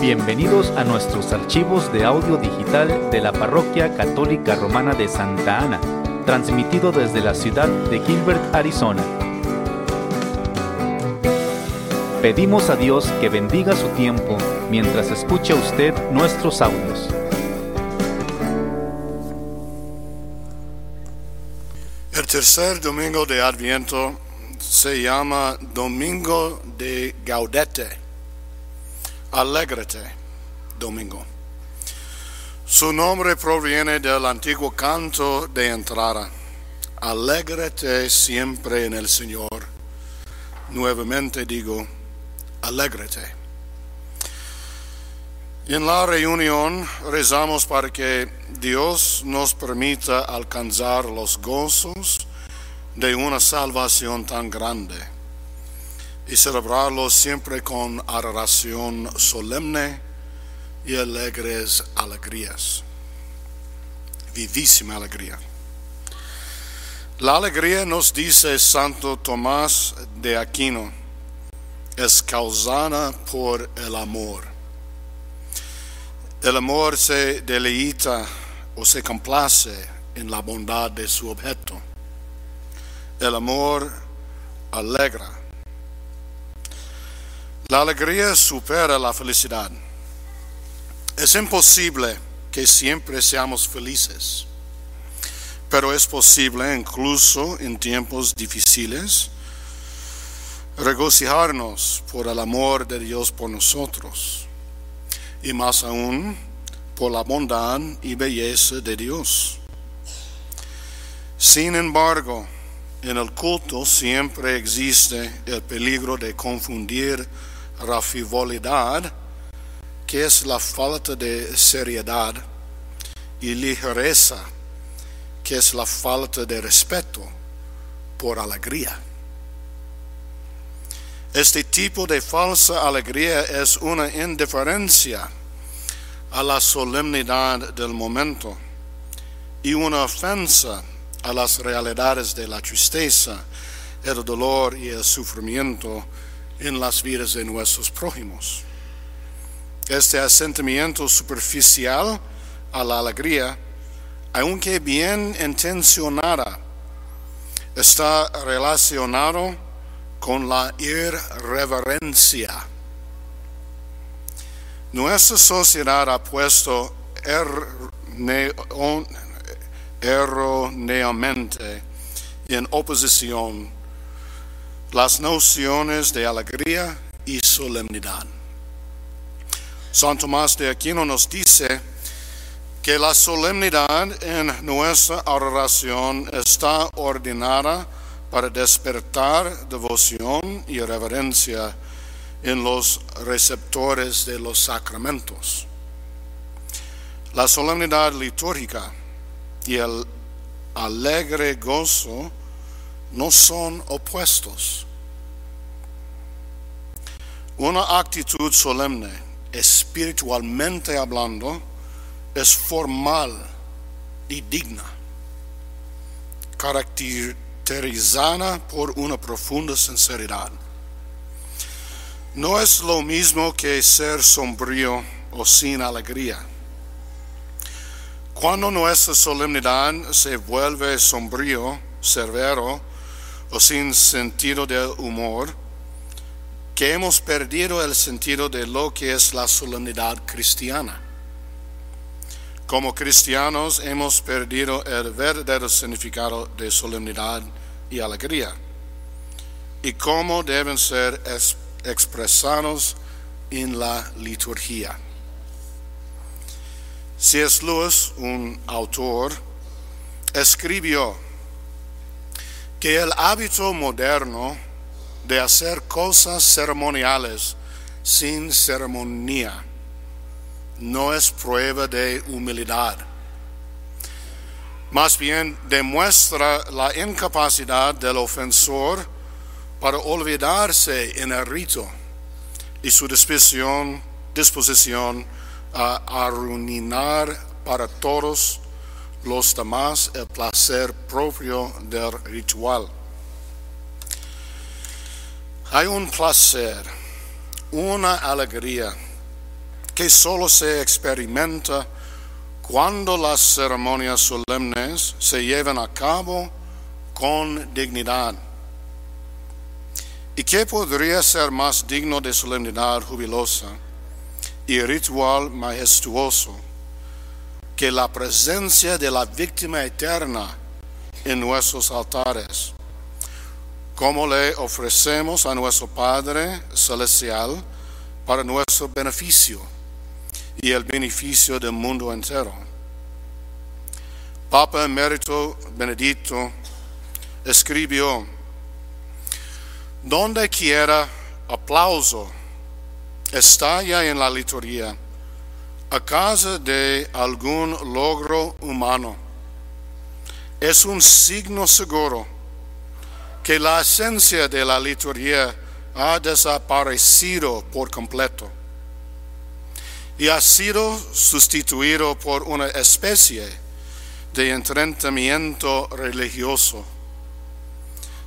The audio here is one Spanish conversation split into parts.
Bienvenidos a nuestros archivos de audio digital de la Parroquia Católica Romana de Santa Ana, transmitido desde la ciudad de Gilbert, Arizona. Pedimos a Dios que bendiga su tiempo mientras escucha usted nuestros audios. El tercer domingo de Adviento se llama Domingo de Gaudete. Alégrate, domingo. Su nombre proviene del antiguo canto de entrada. Alégrate siempre en el Señor. Nuevamente digo, alégrate. En la reunión rezamos para que Dios nos permita alcanzar los gozos de una salvación tan grande y celebrarlo siempre con adoración solemne y alegres alegrías. Vivísima alegría. La alegría, nos dice Santo Tomás de Aquino, es causada por el amor. El amor se deleita o se complace en la bondad de su objeto. El amor alegra la alegría supera la felicidad. Es imposible que siempre seamos felices, pero es posible incluso en tiempos difíciles regocijarnos por el amor de Dios por nosotros y más aún por la bondad y belleza de Dios. Sin embargo, en el culto siempre existe el peligro de confundir la frivolidad, que es la falta de seriedad, y ligereza, que es la falta de respeto por alegría. Este tipo de falsa alegría es una indiferencia a la solemnidad del momento y una ofensa a las realidades de la tristeza, el dolor y el sufrimiento en las vidas de nuestros prójimos. Este asentimiento superficial a la alegría, aunque bien intencionada, está relacionado con la irreverencia. Nuestra sociedad ha puesto erróneamente en oposición las nociones de alegría y solemnidad. San Tomás de Aquino nos dice que la solemnidad en nuestra oración está ordenada para despertar devoción y reverencia en los receptores de los sacramentos. La solemnidad litúrgica y el alegre gozo no son opuestos. Una actitud solemne, espiritualmente hablando, es formal y digna, caracterizada por una profunda sinceridad. No es lo mismo que ser sombrío o sin alegría. Cuando nuestra solemnidad se vuelve sombrío, severo, o sin sentido de humor, que hemos perdido el sentido de lo que es la solemnidad cristiana. Como cristianos hemos perdido el verdadero significado de solemnidad y alegría y cómo deben ser expresados en la liturgia. Es Lewis, un autor, escribió que el hábito moderno de hacer cosas ceremoniales sin ceremonia no es prueba de humildad. Más bien demuestra la incapacidad del ofensor para olvidarse en el rito y su disposición, disposición a arruinar para todos los demás el placer propio del ritual. Hay un placer, una alegría que solo se experimenta cuando las ceremonias solemnes se llevan a cabo con dignidad. ¿Y qué podría ser más digno de solemnidad jubilosa y ritual majestuoso que la presencia de la víctima eterna en nuestros altares? Como le ofrecemos a nuestro Padre Celestial para nuestro beneficio y el beneficio del mundo entero. Papa Emérito Benedicto escribió, donde quiera aplauso estalla en la liturgia a causa de algún logro humano. Es un signo seguro que la esencia de la liturgia ha desaparecido por completo y ha sido sustituido por una especie de entrenamiento religioso.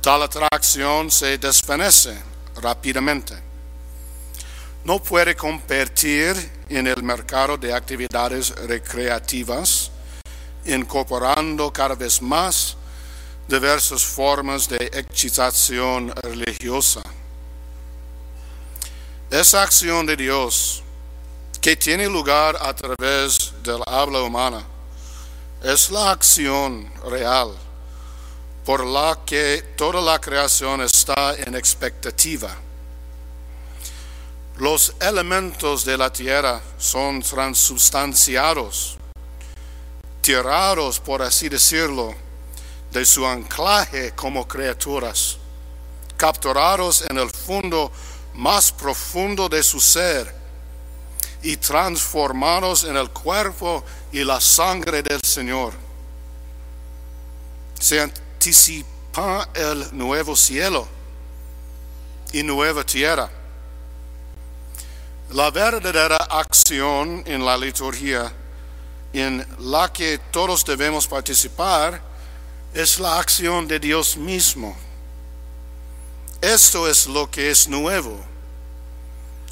Tal atracción se desvanece rápidamente. No puede competir en el mercado de actividades recreativas, incorporando cada vez más diversas formas de excitación religiosa. Esa acción de Dios que tiene lugar a través del habla humana es la acción real por la que toda la creación está en expectativa. Los elementos de la tierra son transubstanciados, tirados, por así decirlo, de su anclaje como criaturas, capturados en el fondo más profundo de su ser y transformados en el cuerpo y la sangre del Señor. Se anticipa el nuevo cielo y nueva tierra. La verdadera acción en la liturgia en la que todos debemos participar es la acción de Dios mismo. Esto es lo que es nuevo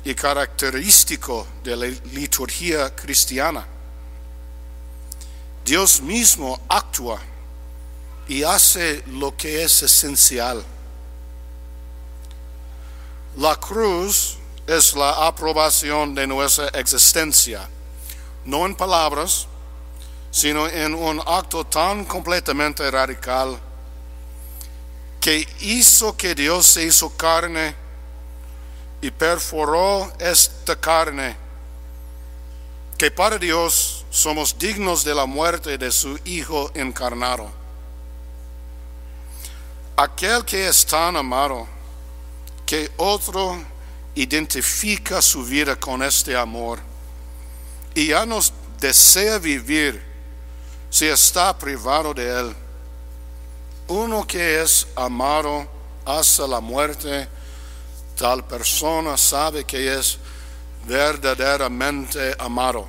y característico de la liturgia cristiana. Dios mismo actúa y hace lo que es esencial. La cruz es la aprobación de nuestra existencia, no en palabras, sino en un acto tan completamente radical que hizo que Dios se hizo carne y perforó esta carne, que para Dios somos dignos de la muerte de su Hijo encarnado. Aquel que es tan amado, que otro identifica su vida con este amor y ya nos desea vivir si está privado de él. Uno que es amado hasta la muerte, tal persona sabe que es verdaderamente amado.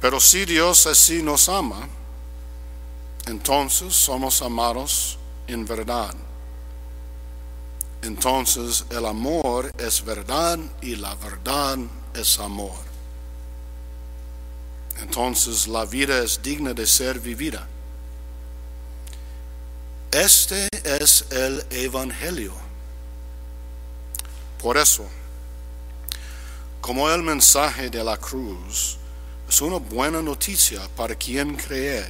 Pero si Dios así nos ama, entonces somos amados en verdad. Entonces el amor es verdad y la verdad es amor. Entonces la vida es digna de ser vivida. Este es el Evangelio. Por eso, como el mensaje de la cruz es una buena noticia para quien cree,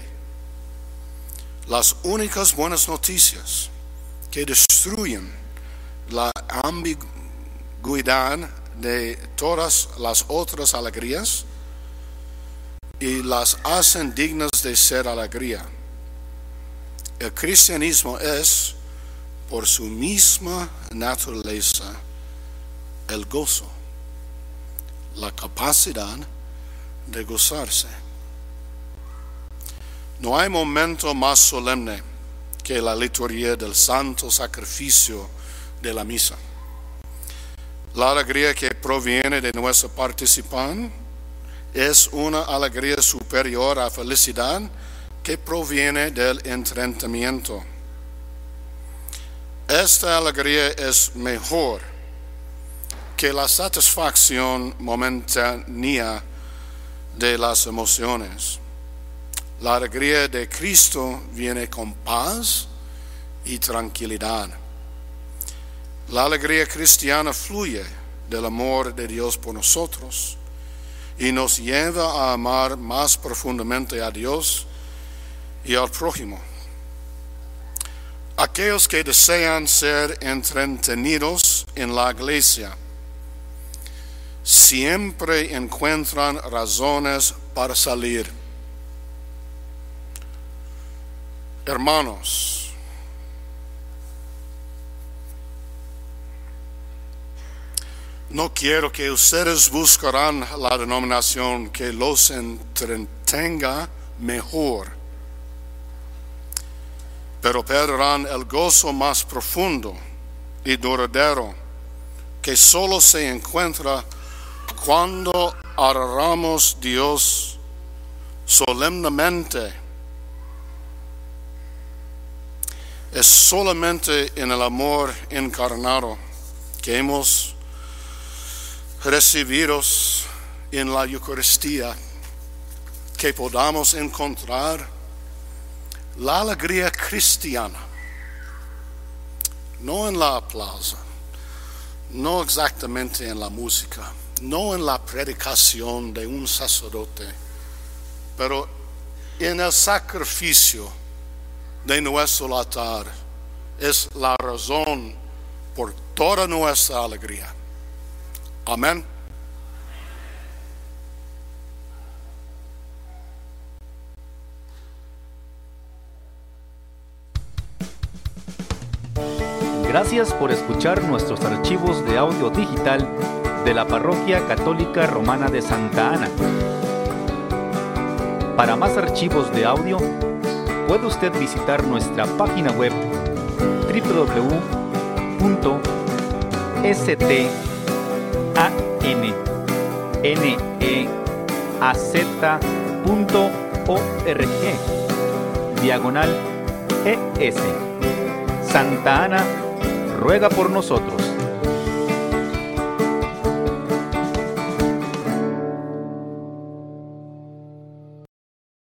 las únicas buenas noticias que destruyen la ambigüedad de todas las otras alegrías y las hacen dignas de ser alegría. El cristianismo es, por su misma naturaleza, el gozo, la capacidad de gozarse. No hay momento más solemne que la liturgia del santo sacrificio de la misa. La alegría que proviene de nuestro participante es una alegría superior a felicidad que proviene del entrenamiento. Esta alegría es mejor que la satisfacción momentánea de las emociones. La alegría de Cristo viene con paz y tranquilidad. La alegría cristiana fluye del amor de Dios por nosotros y nos lleva a amar más profundamente a Dios y al prójimo. Aquellos que desean ser entretenidos en la iglesia siempre encuentran razones para salir. Hermanos, no quiero que ustedes buscarán la denominación que los entretenga mejor, pero perderán el gozo más profundo y duradero que solo se encuentra cuando adoramos Dios solemnemente, es solamente en el amor encarnado que hemos recibido en la Eucaristía que podamos encontrar la alegría cristiana, no en la plaza, no exactamente en la música no en la predicación de un sacerdote, pero en el sacrificio de nuestro altar es la razón por toda nuestra alegría. Amén. Gracias por escuchar nuestros archivos de audio digital de la Parroquia Católica Romana de Santa Ana. Para más archivos de audio, puede usted visitar nuestra página web www.stananeaz.org diagonal ES. Santa Ana ruega por nosotros.